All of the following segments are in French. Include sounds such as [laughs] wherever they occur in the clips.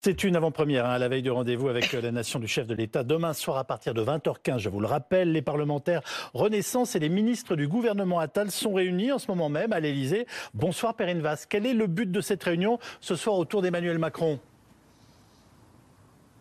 C'est une avant-première hein, à la veille du rendez-vous avec euh, la nation du chef de l'État. Demain soir à partir de 20h15, je vous le rappelle, les parlementaires Renaissance et les ministres du gouvernement Attal sont réunis en ce moment même à l'Élysée. Bonsoir Perrine Vasse. Quel est le but de cette réunion ce soir autour d'Emmanuel Macron?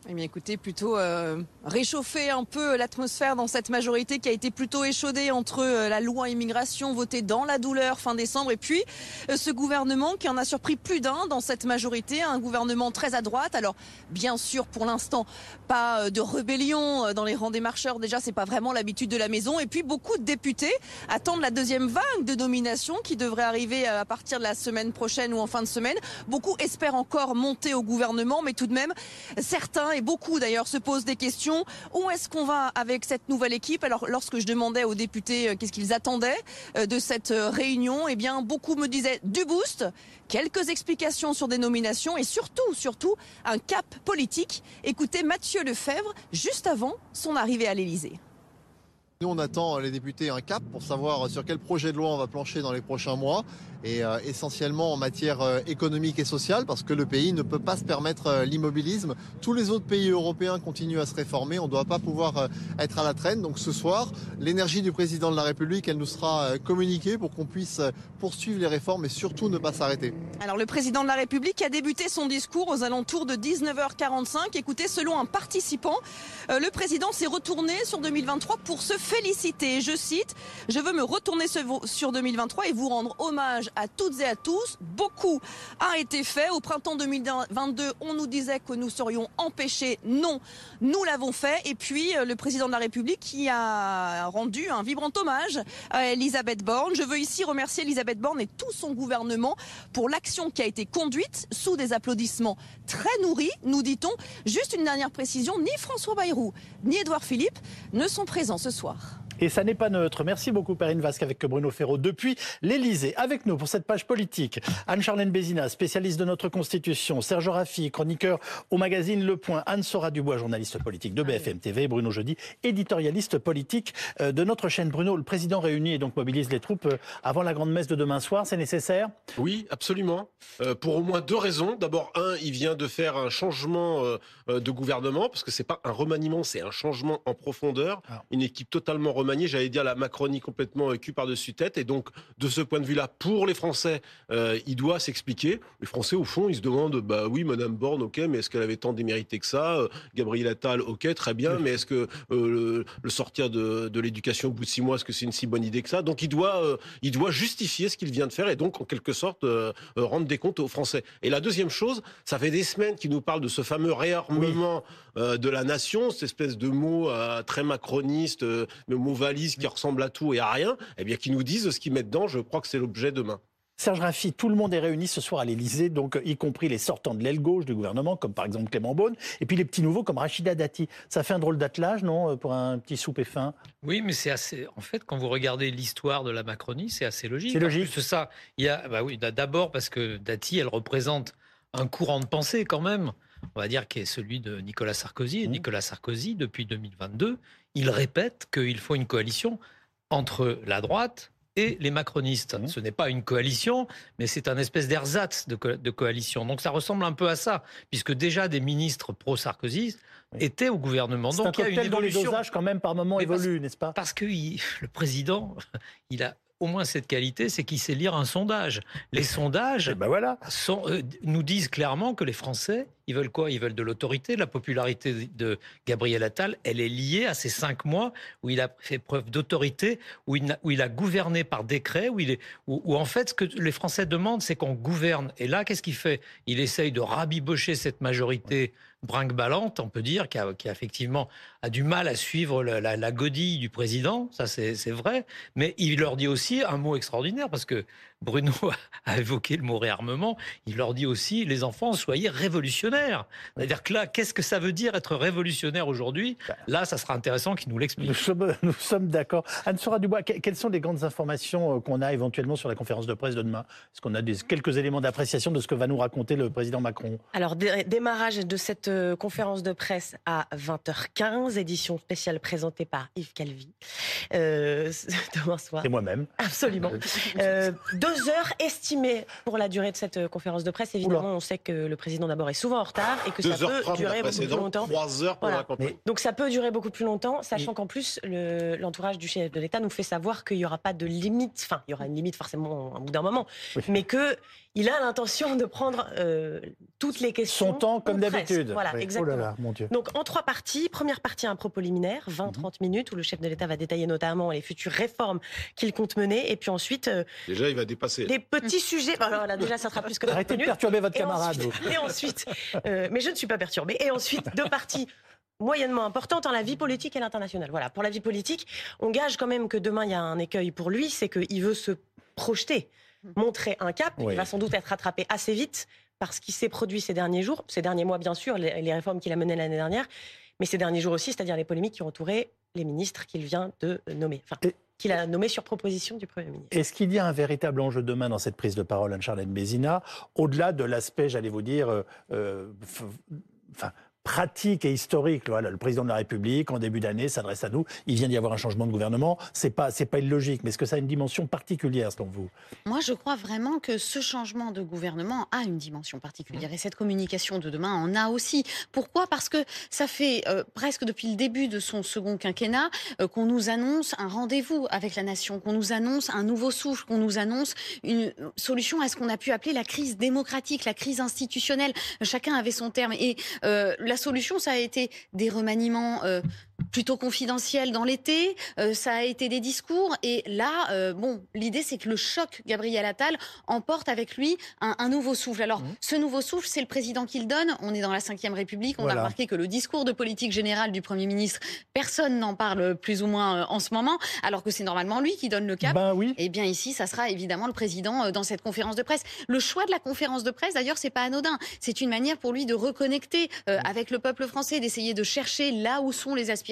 Eh bien écoutez, plutôt euh, réchauffer un peu l'atmosphère dans cette majorité qui a été plutôt échaudée entre euh, la loi immigration votée dans la douleur fin décembre et puis euh, ce gouvernement qui en a surpris plus d'un dans cette majorité, un gouvernement très à droite. Alors bien sûr pour l'instant pas de rébellion dans les rangs des marcheurs, déjà c'est pas vraiment l'habitude de la maison et puis beaucoup de députés attendent la deuxième vague de nomination qui devrait arriver à partir de la semaine prochaine ou en fin de semaine. Beaucoup espèrent encore monter au gouvernement mais tout de même certains et beaucoup d'ailleurs se posent des questions. Où est-ce qu'on va avec cette nouvelle équipe? Alors lorsque je demandais aux députés euh, qu'est-ce qu'ils attendaient euh, de cette euh, réunion, eh bien beaucoup me disaient du boost, quelques explications sur des nominations et surtout, surtout un cap politique. Écoutez Mathieu Lefebvre juste avant son arrivée à l'Élysée. Nous, on attend les députés un cap pour savoir sur quel projet de loi on va plancher dans les prochains mois et euh, essentiellement en matière euh, économique et sociale, parce que le pays ne peut pas se permettre euh, l'immobilisme. Tous les autres pays européens continuent à se réformer, on ne doit pas pouvoir être à la traîne. Donc ce soir, l'énergie du président de la République, elle nous sera communiquée pour qu'on puisse poursuivre les réformes et surtout ne pas s'arrêter. Alors le président de la République a débuté son discours aux alentours de 19h45. Écoutez, selon un participant, le président s'est retourné sur 2023 pour se féliciter. Je cite, je veux me retourner sur 2023 et vous rendre hommage à toutes et à tous. Beaucoup a été fait. Au printemps 2022, on nous disait que nous serions empêchés. Non, nous l'avons fait. Et puis, euh, le président de la République qui a rendu un vibrant hommage à Elisabeth Borne. Je veux ici remercier Elisabeth Borne et tout son gouvernement pour l'action qui a été conduite sous des applaudissements très nourris, nous dit-on. Juste une dernière précision, ni François Bayrou, ni Édouard Philippe ne sont présents ce soir. Et ça n'est pas neutre. Merci beaucoup, Perrine Vasque, avec Bruno Ferraud depuis l'Elysée. Avec nous pour cette page politique, Anne-Charlène Bézina, spécialiste de notre Constitution, Serge Raffi, chroniqueur au magazine Le Point, Anne-Sora Dubois, journaliste politique de BFM TV, Bruno Jeudi, éditorialiste politique euh, de notre chaîne. Bruno, le président réunit et donc mobilise les troupes euh, avant la grande messe de demain soir. C'est nécessaire? Oui, absolument. Euh, pour au moins deux raisons. D'abord, un, il vient de faire un changement de gouvernement, parce que c'est pas un remaniement, c'est un changement en profondeur. Ah. Une équipe totalement remaniée j'allais dire la Macronie complètement cul par-dessus tête. Et donc, de ce point de vue-là, pour les Français, euh, il doit s'expliquer. Les Français, au fond, ils se demandent, bah oui, Madame Borne, ok, mais est-ce qu'elle avait tant démérité que ça? Euh, Gabriel Attal, ok, très bien, mais est-ce que euh, le, sortir de, l'éducation au bout de six mois, est-ce que c'est une si bonne idée que ça? Donc, il doit, il doit justifier ce qu'il vient de faire et donc, en quelque sorte, rendre des comptes aux Français. Et la deuxième chose, ça fait des semaines qu'il nous parle de ce fameux réarmement de la nation, cette espèce de mot très macroniste, le mot valise qui ressemble à tout et à rien, eh bien, qui nous disent ce qu'ils mettent dedans. Je crois que c'est l'objet demain. Serge Raffi, tout le monde est réuni ce soir à l'Elysée, donc y compris les sortants de l'aile gauche du gouvernement, comme par exemple Clément Beaune, et puis les petits nouveaux comme Rachida Dati. Ça fait un drôle d'attelage, non, pour un petit souper fin? Oui, mais c'est assez. En fait, quand vous regardez l'histoire de la Macronie, c'est assez logique. C'est logique. Plus ça, il y a, bah oui, d'abord parce que Dati, elle représente un courant de pensée quand même on va dire, qui est celui de Nicolas Sarkozy. Et mmh. Nicolas Sarkozy, depuis 2022, il répète qu'il faut une coalition entre la droite et les macronistes. Mmh. Ce n'est pas une coalition, mais c'est un espèce d'ersatz de, coalition. Donc ça ressemble un peu à ça, puisque déjà des ministres pro-Sarkozy étaient au gouvernement. Donc il y a une évolution. dont les dosages quand même par moment évoluent, n'est-ce pas? Parce que [laughs] le président, [laughs] il a au moins cette qualité, c'est qu'il sait lire un sondage. Les sondages ben voilà. Euh, nous disent clairement que les Français, ils veulent quoi? Ils veulent de l'autorité. La popularité de Gabriel Attal, elle est liée à ces cinq mois où il a fait preuve d'autorité, où, il a gouverné par décret, où, il est, où, en fait ce que les Français demandent, c'est qu'on gouverne. Et là, qu'est-ce qu'il fait? Il essaye de rabibocher cette majorité brinque-ballante, on peut dire, qui a, effectivement a du mal à suivre la, godille du président, ça c'est vrai, mais il leur dit aussi un mot extraordinaire, parce que Bruno [laughs] a évoqué le mot réarmement, il leur dit aussi, les enfants, soyez révolutionnaires. C'est-à-dire que là, qu'est-ce que ça veut dire être révolutionnaire aujourd'hui? Bah. Là, ça sera intéressant qu'il nous l'explique. Nous sommes, [laughs] d'accord. Anne-Sora Dubois, quelles sont les grandes informations euh, qu'on a éventuellement sur la conférence de presse de demain? Est-ce qu'on a des, quelques éléments d'appréciation de ce que va nous raconter le président Macron? Alors, démarrage de cette euh, conférence de presse à 20h15, édition spéciale présentée par Yves Calvi. Euh, [laughs] demain soir. C'est moi-même. Absolument. Euh, Deux heures estimées pour la durée de cette euh, conférence de presse. Évidemment, on sait que le président d'abord est souvent en retard et que ça peut durer beaucoup plus longtemps. Trois heures pour la. Donc ça peut durer beaucoup plus longtemps, sachant qu'en plus, l'entourage du chef de l'État nous fait savoir qu'il n'y aura pas de limite. Enfin, il y aura une limite forcément au bout d'un moment, mais que il a l'intention de prendre euh, toutes les questions. Son temps, comme d'habitude. Voilà, oh exactement. Donc, en trois parties. Première partie, un propos liminaire, 20-30 mhm. minutes, où le chef de l'État va détailler notamment les futures réformes qu'il compte mener. Et puis ensuite. Euh, déjà, il va dépasser. Des petits sujets. voilà, déjà, ça sera plus que [laughs] Arrêtez de perturber votre camarade. [laughs] et ensuite, euh, mais je ne suis pas perturbé. Et ensuite, deux parties moyennement importantes dans la vie politique et l'international. Voilà, pour la vie politique, on gage quand même que demain, il y a un écueil pour lui, c'est qu'il veut se projeter montrer un cap. Il va sans doute être rattrapé assez vite par ce qui s'est produit ces derniers jours, ces derniers mois bien sûr, les, réformes qu'il a menées l'année dernière, mais ces derniers jours aussi, c'est-à-dire les polémiques qui ont entouré les ministres qu'il vient de nommer. Enfin, qu'il a nommé sur proposition du Premier ministre. Est-ce qu'il y a un véritable enjeu demain dans cette prise de parole, Anne-Charlène Bézina, au-delà de l'aspect, j'allais vous dire, euh, euh, enfin, pratique et historique. Le président de la République, en début d'année, s'adresse à nous. Il vient d'y avoir un changement de gouvernement. C'est pas, c'est pas illogique. Mais est-ce que ça a une dimension particulière, selon vous? Moi, je crois vraiment que ce changement de gouvernement a une dimension particulière. Et cette communication de demain en a aussi. Pourquoi? Parce que ça fait euh, presque depuis le début de son second quinquennat euh, qu'on nous annonce un rendez-vous avec la nation, qu'on nous annonce un nouveau souffle, qu'on nous annonce une solution à ce qu'on a pu appeler la crise démocratique, la crise institutionnelle. Chacun avait son terme. Et euh, la la solution, ça a été des remaniements euh, plutôt confidentiels dans l'été, euh, ça a été des discours. Et là, euh, bon, l'idée, c'est que le choc Gabriel Attal emporte avec lui un, nouveau souffle. Alors, mmh. ce nouveau souffle, c'est le président qui le donne. On est dans la Ve République. On a remarqué que le discours de politique générale du Premier ministre, personne n'en parle plus ou moins en ce moment, alors que c'est normalement lui qui donne le cap. Ben oui. Et eh bien ici, ça sera évidemment le président dans cette conférence de presse. Le choix de la conférence de presse, d'ailleurs, c'est pas anodin. C'est une manière pour lui de reconnecter mmh. avec le peuple français, d'essayer de chercher là où sont les aspirations.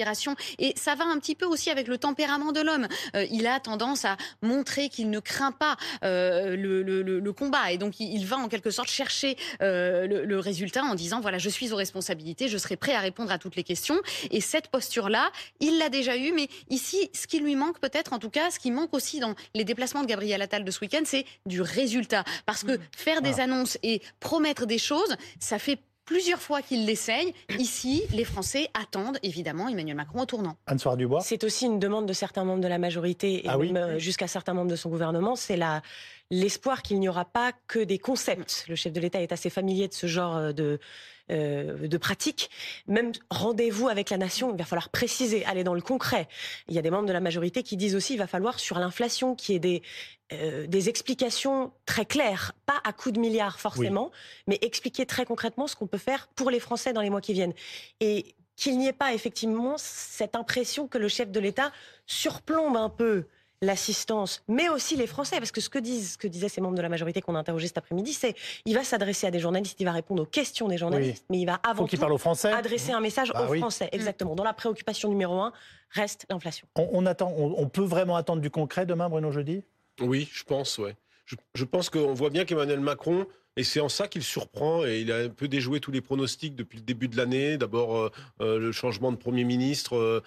Et ça va un petit peu aussi avec le tempérament de l'homme. Euh, il a tendance à montrer qu'il ne craint pas euh, le, combat. Et donc, il va en quelque sorte chercher euh, le, résultat en disant, voilà, je suis aux responsabilités, je serai prêt à répondre à toutes les questions. Et cette posture-là, il l'a déjà eue. Mais ici, ce qui lui manque peut-être, en tout cas, ce qui manque aussi dans les déplacements de Gabriel Attal de ce week-end, c'est du résultat. Parce que mmh. faire des annonces et promettre des choses, ça fait plusieurs fois qu'il l'essaye. Ici, les Français attendent évidemment Emmanuel Macron au tournant. Anne-Soire Dubois. C'est aussi une demande de certains membres de la majorité et ah même euh, jusqu'à certains membres de son gouvernement. C'est la l'espoir qu'il n'y aura pas que des concepts. Le chef de l'État est assez familier de ce genre euh, de euh, de pratique. Même rendez-vous avec la nation, il va falloir préciser, aller dans le concret. Il y a des membres de la majorité qui disent aussi il va falloir sur l'inflation qu'il y ait des, euh, des explications très claires, pas à coups de milliards forcément, mais expliquer très concrètement ce qu'on peut faire pour les Français dans les mois qui viennent. Et qu'il n'y ait pas effectivement cette impression que le chef de l'État surplombe un peu l'assistance, mais aussi les Français, parce que ce que disent, ce que disaient ces membres de la majorité qu'on a interrogés cet après-midi, c'est il va s'adresser à des journalistes, il va répondre aux questions des journalistes, mais il va avant tout aux Français. adresser un message bah aux Français, exactement. Dont la préoccupation numéro un reste l'inflation. On, attend, on, peut vraiment attendre du concret demain, Bruno Jeudi? Oui, je pense, ouais. Je, pense qu'on voit bien qu'Emmanuel Macron et c'est en ça qu'il surprend et il a un peu déjoué tous les pronostics depuis le début de l'année. D'abord euh, euh, le changement de Premier ministre, euh,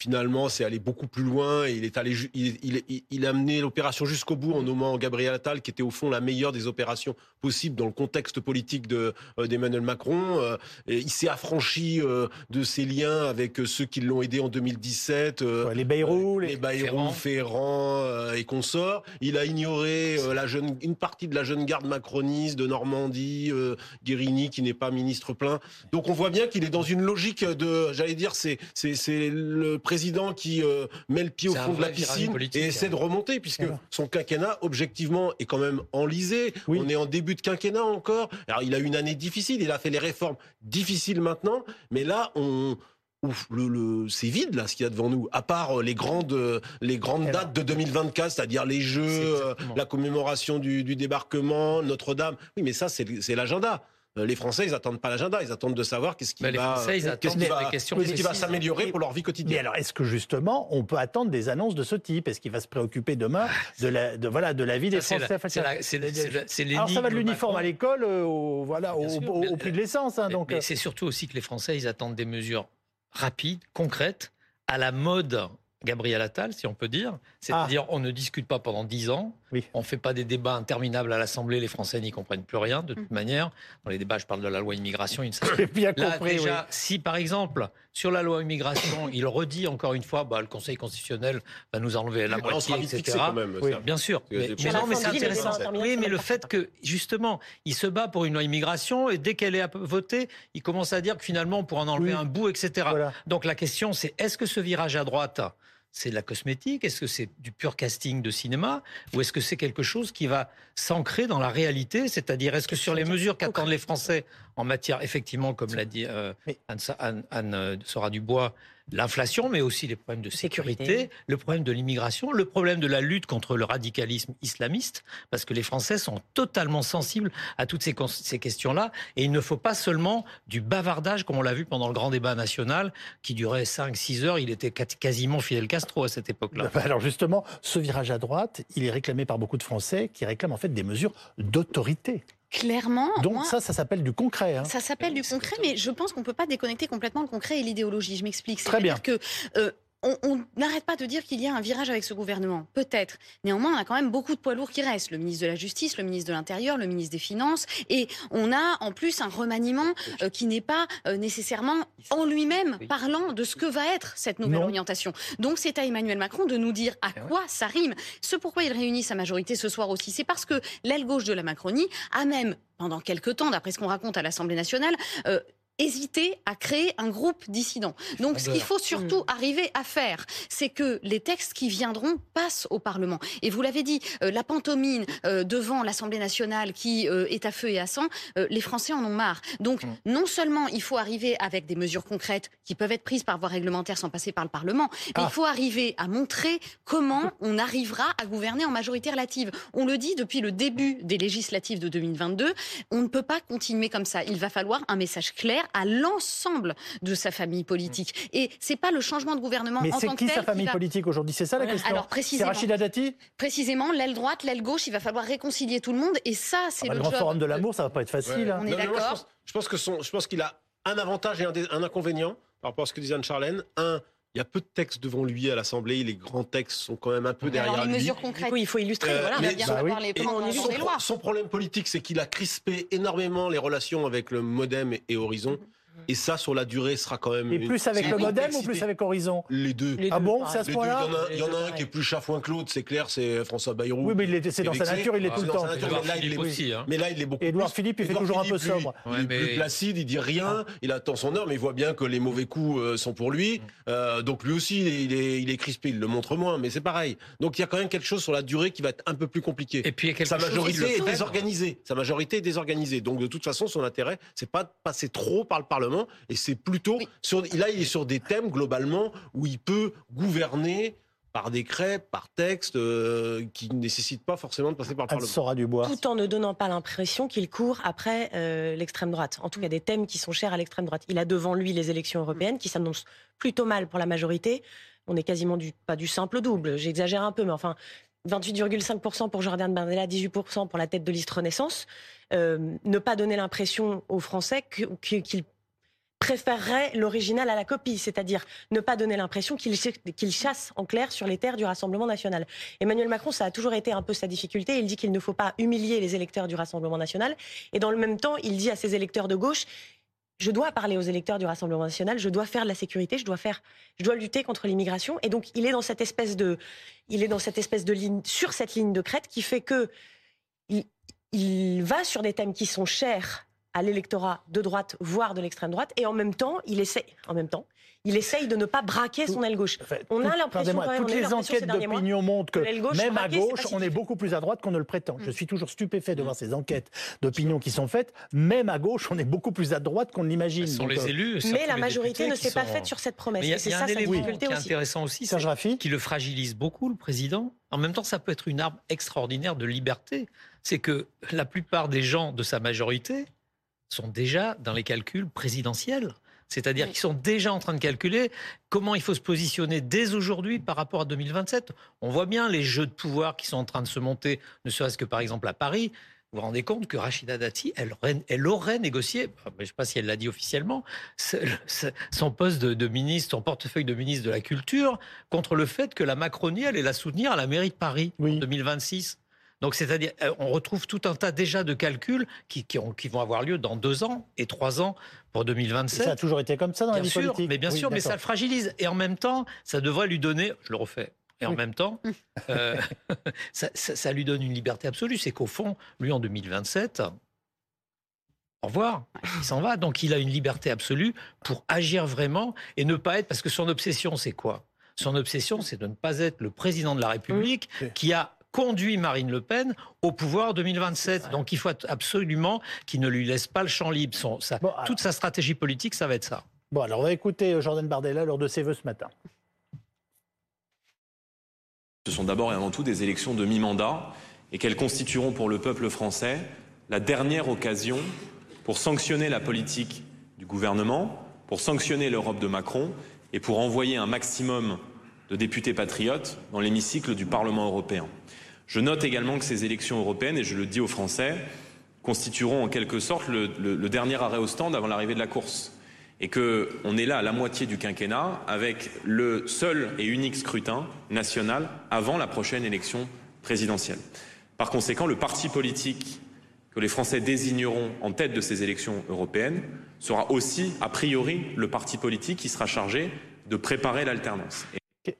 finalement, c'est allé beaucoup plus loin. il est allé, il, il, a amené l'opération jusqu'au bout en nommant Gabriel Attal, qui était au fond la meilleure des opérations possibles dans le contexte politique de euh, d'Emmanuel Macron. Euh, et il s'est affranchi euh, de ses liens avec ceux qui l'ont aidé en 2017. les Bayrou, les, Bayrou, Ferrand, et consorts. Il a ignoré la jeune, une partie de la jeune garde macroniste de Normandie, Guérini, qui n'est pas ministre plein. Donc on voit bien qu'il est dans une logique de, j'allais dire, c'est c'est le président qui euh, met le pied au fond de la piscine et essaie de remonter, puisque son quinquennat, objectivement, est quand même enlisé. On est en début de quinquennat encore. Alors, il a eu une année difficile, il a fait les réformes difficiles maintenant, mais là, on, Ouf, le, c'est vide là ce qu'il y a devant nous, à part euh, les grandes, euh, les grandes dates de 2024, c'est-à-dire les Jeux, la commémoration du, du débarquement, Notre-Dame. Oui, mais ça c'est l'agenda. Euh, les Français, ils attendent pas l'agenda, ils attendent de savoir qu'est-ce qui, va, qui va s'améliorer pour leur vie quoitidienne. Mais alors, est-ce que justement, on peut attendre des annonces de ce type? Est-ce qu'il va se préoccuper demain ah, de la, de, voilà, de la vie des Français Alors, ça va de l'uniforme à l'école, euh, au, prix de l'essence. Hein, donc. Mais c'est surtout aussi que les Français, ils attendent des mesures rapides, concrètes, à la mode Gabriel Attal, si on peut dire. C'est-à-dire, ah. on ne discute pas pendant dix ans. On ne fait pas des débats interminables à l'Assemblée. Les Français n'y comprennent plus rien, de toute mm. manière. Dans les débats, je parle de la loi immigration. Une... [coughs] bien Là, compris, déjà, si par exemple, sur la loi immigration, il redit encore une fois, bah, le Conseil constitutionnel va nous enlever la moitié, etc. Quand même, Bien sûr. Mais, non, mais c'est intéressant. Oui, mais le fait que, justement, il se bat pour une loi immigration et dès qu'elle est votée, il commence à dire que finalement, on pourra en enlever un bout, etc. Donc la question, c'est est-ce que ce virage à droite c'est de la cosmétique Est-ce que c'est du pur casting de cinéma Ou est-ce que c'est quelque chose qui va s'ancrer dans la réalité C'est-à-dire, est-ce que sur les mesures qu'attendent les Français en matière, effectivement, comme l'a dit euh, Anne, Anne, euh, Sora Dubois, l'inflation, mais aussi les problèmes de sécurité, le problème de l'immigration, le problème de la lutte contre le radicalisme islamiste, parce que les Français sont totalement sensibles à toutes ces, ces questions-là. Et il ne faut pas seulement du bavardage, comme on l'a vu pendant le grand débat national, qui durait 5-6 heures. Il était quasiment Fidel Castro à cette époque-là. Alors justement, ce virage à droite, il est réclamé par beaucoup de Français qui réclament en fait des mesures d'autorité. Clairement. Donc ça, ça s'appelle du concret. Hein. Ça s'appelle du concret, mais je pense qu'on ne peut pas déconnecter complètement le concret et l'idéologie. Je m'explique. Très bien. que euh, on n'arrête pas de dire qu'il y a un virage avec ce gouvernement. Peut-être. Néanmoins, on a quand même beaucoup de poids lourds qui restent. Le ministre de la Justice, le ministre de l'Intérieur, le ministre des Finances. Et on a en plus un remaniement euh, qui n'est pas euh, nécessairement en lui-même parlant de ce que va être cette nouvelle orientation. Donc c'est à Emmanuel Macron de nous dire à eh quoi ça rime. Ce pourquoi il réunit sa majorité ce soir aussi, c'est parce que l'aile gauche de la Macronie a même pendant quelques temps, d'après ce qu'on raconte à l'Assemblée nationale, euh, hésiter à créer un groupe dissident. Donc ce qu'il faut surtout hmm. arriver à faire, c'est que les textes qui viendront passent au Parlement. Et vous l'avez dit, euh, la pantomime euh, devant l'Assemblée nationale qui euh, est à feu et à sang, les Français en ont marre. Donc hmm. non seulement il faut arriver avec des mesures concrètes qui peuvent être prises par voie réglementaire sans passer par le Parlement, mais il ah. faut arriver à montrer comment on arrivera à gouverner en majorité relative. On le dit depuis le début des législatives de 2022, on ne peut pas continuer comme ça. Il va falloir un message clair à l'ensemble de sa famille politique. Et c'est pas le changement de gouvernement Mais en tant que qui sa famille politique aujourd'hui? C'est ça la question Alors précisément, c'est Rachida Dati? Précisément, l'aile droite, l'aile gauche, il va falloir réconcilier tout le monde. Et ça, c'est ah bah, le, grand forum de l'amour, ça va pas être facile. Hein. On est d'accord. Je pense, que je pense qu'il a un avantage et un, un inconvénient par rapport à ce que disait Anne-Charlène. Un, il y a peu de textes devant lui à l'Assemblée. Les grands textes sont quand même un peu derrière alors, les mesures concrètes. Il faut illustrer. Euh, voilà, on a bien bah parlé. son, son, problème politique, c'est qu'il a crispé énormément les relations avec le MoDem et, Horizon. Mhm. Et ça, sur la durée, sera quand même. Et plus avec le modem ou plus avec Horizon Les deux. ah bon, c'est à ce point-là Il y en a, un qui est plus chafouin que l'autre, c'est clair, c'est François Bayrou. Oui, mais c'est dans sa nature, il est tout le temps. Mais là, il est beaucoup Édouard Philippe, il fait toujours un peu sobre. Il est plus placide, il dit rien, ah. il attend son heure, mais il voit bien que les mauvais coups euh, sont pour lui. Mm. Euh, donc lui aussi, il est, il est crispé, il le montre moins, mais c'est pareil. Donc il y a quand même quelque chose sur la durée qui va être un peu plus compliqué. Et puis sa majorité est désorganisée. Sa majorité est désorganisée. Donc de toute façon, son intérêt, c'est pas de passer trop par le Parlement, et c'est plutôt sur, là, il est sur des thèmes globalement où il peut gouverner par décret, par texte, euh, qui ne nécessite pas forcément de passer par le Parlement. Sera du bois. Tout en ne donnant pas l'impression qu'il court après euh, l'extrême droite. En tout cas, des thèmes qui sont chers à l'extrême droite. Il a devant lui les élections européennes qui s'annoncent plutôt mal pour la majorité. On est quasiment du, pas du simple double, j'exagère un peu, mais enfin, 28,5% pour Jordan Bardella, 18% pour la tête de liste Renaissance. Euh, ne pas donner l'impression aux Français qu'ils préférerait l'original à la copie, c'est-à-dire ne pas donner l'impression qu'il chasse en clair sur les terres du Rassemblement national. Emmanuel Macron, ça a toujours été un peu sa difficulté. Il dit qu'il ne faut pas humilier les électeurs du Rassemblement national. Et dans le même temps, il dit à ses électeurs de gauche, je dois parler aux électeurs du Rassemblement national, je dois faire de la sécurité, je dois faire, je dois lutter contre l'immigration. Et donc, il est dans cette espèce de, il est dans cette espèce de ligne, sur cette ligne de crête qui fait que il va sur des thèmes qui sont chers à l'électorat de droite, voire de l'extrême droite, et en même temps, il essaie, en même temps, il essaye de ne pas braquer son aile gauche. on a l'impression toutes les enquêtes d'opinion montrent que, même à gauche, on est beaucoup plus à droite qu'on ne le prétend. Je mm. suis toujours stupéfait de voir ces enquêtes d'opinion qui sont faites. Même à gauche, on est beaucoup plus à droite qu'on ne l'imagine. Ce sont les euh, élus. Mais la majorité ne s'est pas faite sur cette promesse. Il y a, un élément qui est intéressant aussi, c'est qui le fragilise beaucoup, le président. En même temps, ça peut être une arme extraordinaire de liberté. C'est que la plupart des gens de sa majorité sont déjà dans les calculs présidentiels. C'est-à-dire qu'ils sont déjà en train de calculer comment il faut se positionner dès aujourd'hui par rapport à 2027. On voit bien les jeux de pouvoir qui sont en train de se monter, ne serait-ce que par exemple à Paris. vous vous rendez compte que Rachida Dati, elle, elle aurait négocié, je ne sais pas si elle l'a dit officiellement, son poste de, ministre, son portefeuille de ministre de la Culture, contre le fait que la Macronie allait la soutenir à la mairie de Paris en 2026. Donc, c'est-à-dire, euh, on retrouve tout un tas déjà de calculs qui, qui, vont avoir lieu dans deux ans et trois ans pour 2027. ça a toujours été comme ça dans la vie politique. Mais bien sûr, mais ça le fragilise. Et en même temps, ça devrait lui donner, je le refais, et en même temps, euh, [laughs] ça, lui donne une liberté absolue. C'est qu'au fond, lui, en 2027, au revoir, il s'en va. Donc il a une liberté absolue pour agir vraiment et ne pas être... Parce que son obsession, c'est quoi? Son obsession, c'est de ne pas être le président de la République qui a conduit Marine Le Pen au pouvoir en 2027. Donc il faut absolument qu'il ne lui laisse pas le champ libre. toute sa stratégie politique, ça va être ça. Bon, alors on va écouter Jordan Bardella lors de ses vœux ce matin. Ce sont d'abord et avant tout des élections de mi-mandat et qu'elles constitueront pour le peuple français la dernière occasion pour sanctionner la politique du gouvernement, pour sanctionner l'Europe de Macron et pour envoyer un maximum de députés patriotes dans l'hémicycle du Parlement européen. Je note également que ces élections européennes, et je le dis aux Français, constitueront en quelque sorte le, dernier arrêt au stand avant l'arrivée de la course et qu'on est là à la moitié du quinquennat avec le seul et unique scrutin national avant la prochaine élection présidentielle. Par conséquent, le parti politique que les Français désigneront en tête de ces élections européennes sera aussi, a priori, le parti politique qui sera chargé de préparer l'alternance.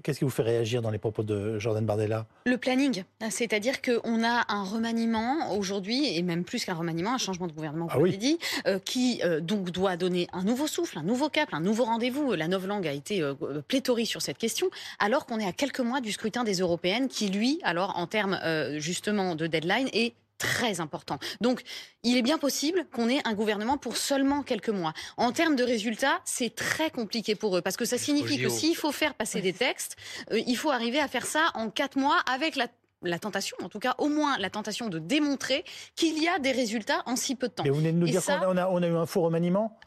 Qu'est-ce qui vous fait réagir dans les propos de Jordan Bardella? Le planning, c'est-à-dire qu'on a un remaniement aujourd'hui, et même plus qu'un remaniement, un changement de gouvernement, ah vous l'avez dit, euh, qui euh, donc doit donner un nouveau souffle, un nouveau cap, un nouveau rendez-vous. La langue a été euh, pléthorique sur cette question, alors qu'on est à quelques mois du scrutin des européennes, qui lui, alors en termes justement de deadline, est très important. Donc, il est bien possible qu'on ait un gouvernement pour seulement quelques mois. En termes de résultats, c'est très compliqué pour eux parce que ça signifie que s'il faut faire passer des textes, euh, il faut arriver à faire ça en quatre mois avec la la tentation, en tout cas au moins la tentation de démontrer qu'il y a des résultats en si peu de temps. Et vous venez de nous dire qu'on a, on a eu un faux remaniement?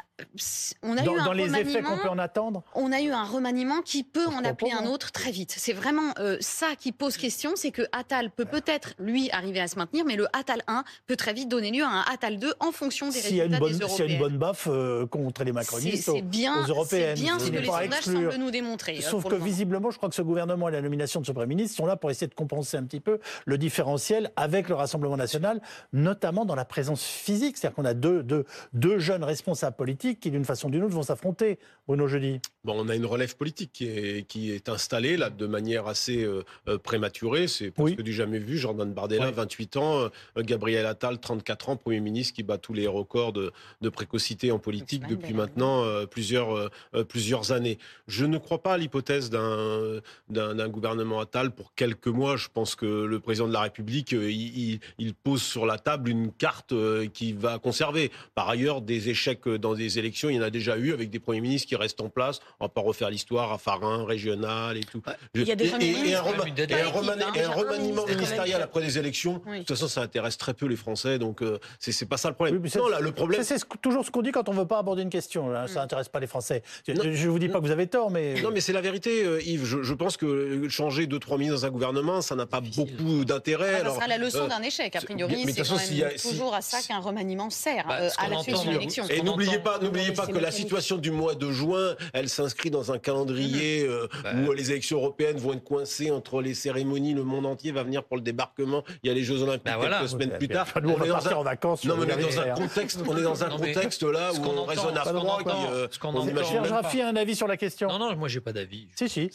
On a dans, eu un les effets qu'on peut en attendre On a eu un remaniement qui peut en appeler un autre très vite. C'est vraiment euh, ça qui pose question, c'est que Attal peut peut-être, lui, arriver à se maintenir, mais le Attal 1 peut très vite donner lieu à un Attal 2 en fonction des résultats des. S'il y a une bonne baffe euh, contre les macronistes aux, bien, C'est bien ce que les sondages semblent nous démontrer. Euh, Sauf que visiblement, je crois que ce gouvernement et la nomination de ce Premier ministre sont là pour essayer de compenser un petit peu le différentiel avec le Rassemblement national, notamment dans la présence physique. C'est-à-dire qu'on a deux, deux, deux jeunes responsables politiques qui, d'une façon ou d'une autre, vont s'affronter, Bruno Jeudi Bon, on a une relève politique qui est, qui est installée là de manière assez euh, euh, prématurée. C'est presque du jamais vu. Jordan Bardella, 28 ans, euh, Gabriel Attal, 34 ans, Premier ministre qui bat tous les records de, de précocité en politique depuis maintenant plusieurs, plusieurs années. Je ne crois pas à l'hypothèse d'un, d'un, gouvernement Attal pour quelques mois. Je pense que le président de la République, il, il pose sur la table une carte qui va conserver. Par ailleurs, des échecs dans des élections, il y en a déjà eu avec des premiers ministres qui restent en place. On va pas refaire l'histoire à Farin, régional et tout. Il y a des et, et, un, remaniement ministériel après des élections. De toute façon, ça intéresse très peu les Français, donc euh, ce c'est pas ça le problème. non, là, le problème, c'est toujours ce qu'on dit quand on veut pas aborder une question. Ça n'intéresse pas les Français. Je ne vous dis pas que vous avez tort, mais non, mais c'est la vérité, euh, Yves. Je, pense que changer deux trois ministres dans un gouvernement, ça n'a pas beaucoup d'intérêt. Ah, ça sera la leçon euh, d'un échec. A priori, c'est toujours à ça qu'un remaniement sert bah, à la suite d'une élection. Et n'oubliez pas, n'oubliez pas que la situation du mois de juin, elle s'inscrit dans un calendrier euh, bah. où les élections européennes vont être coincées entre les cérémonies, le monde entier va venir pour le débarquement. Il y a les Jeux Olympiques bah quelques semaines plus tard. on, est dans un... en vacances. Non, mais on est dans un contexte, on [laughs] est dans un contexte là où on raisonne à froid. Serge Raffi a un avis sur la question. Non, non, moi j'ai pas d'avis. Si, si.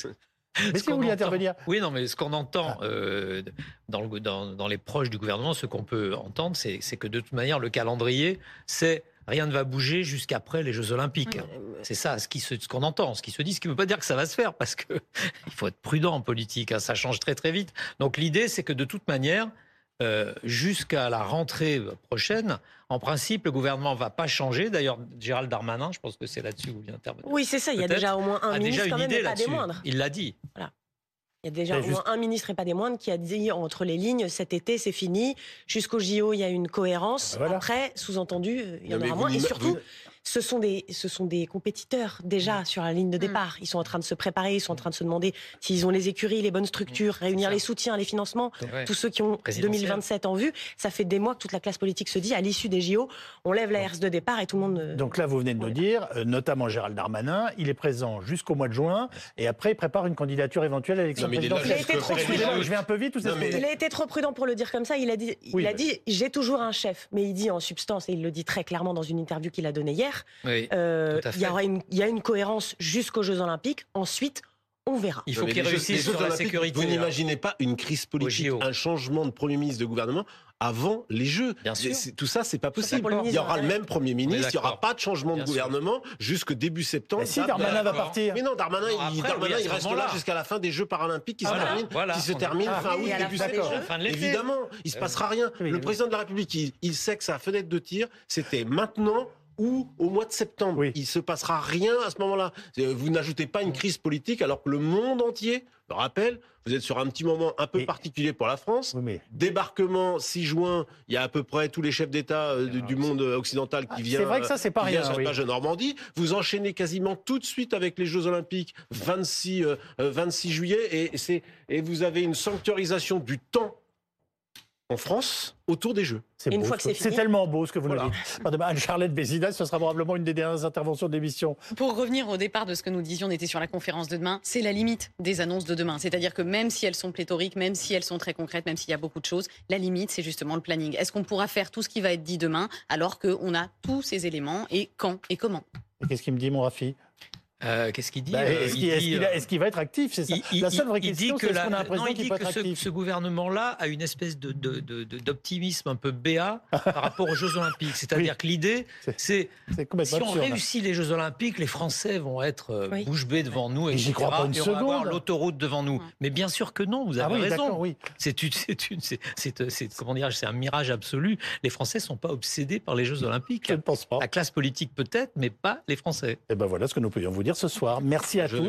Mais si vous voulez intervenir. Oui, non, mais ce qu'on entend ah. euh, dans, le, dans, dans, les proches du gouvernement, ce qu'on peut entendre, c'est que de toute manière, le calendrier, c'est rien ne va bouger jusqu'après les Jeux Olympiques. C'est ça ce qu'on ce qu'on entend, ce qui se dit, ce qui ne veut pas dire que ça va se faire, parce qu'il [laughs] faut être prudent en politique, hein, ça change très très vite. Donc l'idée, c'est que de toute manière, euh, jusqu'à la rentrée prochaine, en principe, le gouvernement ne va pas changer. D'ailleurs, Gérald Darmanin, je pense que c'est là-dessus où vous intervenir. Oui, c'est ça. Il y a déjà au moins un ministre quand même, pas des moindres. Il l'a dit. Voilà. Il y a déjà au moins un ministre et pas des moindres qui a dit entre les lignes cet été c'est fini. Jusqu'au JO il y a une cohérence. Ah, Après, sous-entendu, il y en aura moins. Et surtout, ce sont des, ce sont des compétiteurs déjà mm. sur la ligne de mm. départ. Ils sont en train de se préparer, ils sont en train de se demander s'ils ont les écuries, les bonnes structures, mm. réunir les soutiens, les financements. Tous ceux qui ont 2027 en vue, ça fait des mois que toute la classe politique se dit à l'issue des JO, on lève la herse de départ et tout le monde. Euh, Donc là, vous venez de nous dire, euh, notamment Gérald Darmanin, il est présent jusqu'au mois de juin et après il prépare une candidature éventuelle à l'élection présidentielle. Il a été trop prudent. Je vais un peu vite. Il a été trop prudent pour le dire comme ça. Il a dit, il a dit, j'ai toujours un chef, mais il dit en substance et il le dit très clairement dans une interview qu'il a donnée hier. Euh, il y aura une, il y a une cohérence jusqu'aux Jeux Olympiques. Ensuite, on verra. Il faut qu'il réussisse sur la sécurité. Vous n'imaginez pas une crise politique, un changement de Premier ministre de gouvernement avant les Jeux. Bien sûr. Tout ça, c'est pas possible. Il y aura le même Premier ministre, il n'y aura pas de changement de gouvernement jusque début septembre. si Darmanin va partir. Mais non, Darmanin, il, il reste là jusqu'à la fin des Jeux paralympiques qui se terminent, qui se terminent fin août, début septembre. Évidemment, il se passera rien. Le président de la République, il sait que sa fenêtre de tir, c'était maintenant ou au mois de septembre. Il Il se passera rien à ce moment-là. Vous n'ajoutez pas une crise politique alors que le monde entier, je rappelle, vous êtes sur un petit moment un peu particulier pour la France. Débarquement 6 juin, il y a à peu près tous les chefs d'État euh, du, monde occidental qui ah, viennent. C'est vrai que ça, c'est pas rien. Sur la Normandie. Vous enchaînez quasiment tout de suite avec les Jeux Olympiques 26, 26 euh, juillet et, et vous avez une sanctuarisation du temps en France autour des Jeux. C'est tellement beau ce que vous nous dites. Anne-Charlotte Bézidas, ce sera probablement une des dernières interventions de l'émission. Pour revenir au départ de ce que nous disions, on était sur la conférence de demain, c'est la limite des annonces de demain. C'est-à-dire que même si elles sont pléthoriques, même si elles sont très concrètes, même s'il y a beaucoup de choses, la limite, c'est justement le planning. Est-ce qu'on pourra faire tout ce qui va être dit demain alors qu'on a tous ces éléments et quand et comment? Qu'est-ce qu'il me dit, mon Rafi? Euh, qu'est-ce qu'il dit bah, euh, Est-ce qu'il va être actif C'est ça. la seule vraie question, c'est qu'on a l'impression qu'il peut être ce, actif ce gouvernement-là a une espèce de, d'optimisme un peu béat par rapport aux Jeux Olympiques. [laughs] C'est-à-dire que l'idée, c'est si on réussit les Jeux Olympiques, les Français vont être euh, bouche bée devant nous, et, j'y crois pas une et on va avoir l'autoroute devant nous. Mais bien sûr que non, vous avez ah raison. C'est une, c'est une, c'est comment dire, c'est un mirage absolu. Les Français sont pas obsédés par les Jeux Olympiques. Je ne pense pas. La classe politique peut-être, mais pas les Français. Et eh ben voilà ce que nous pouvions vous dire ce soir. Merci à tous.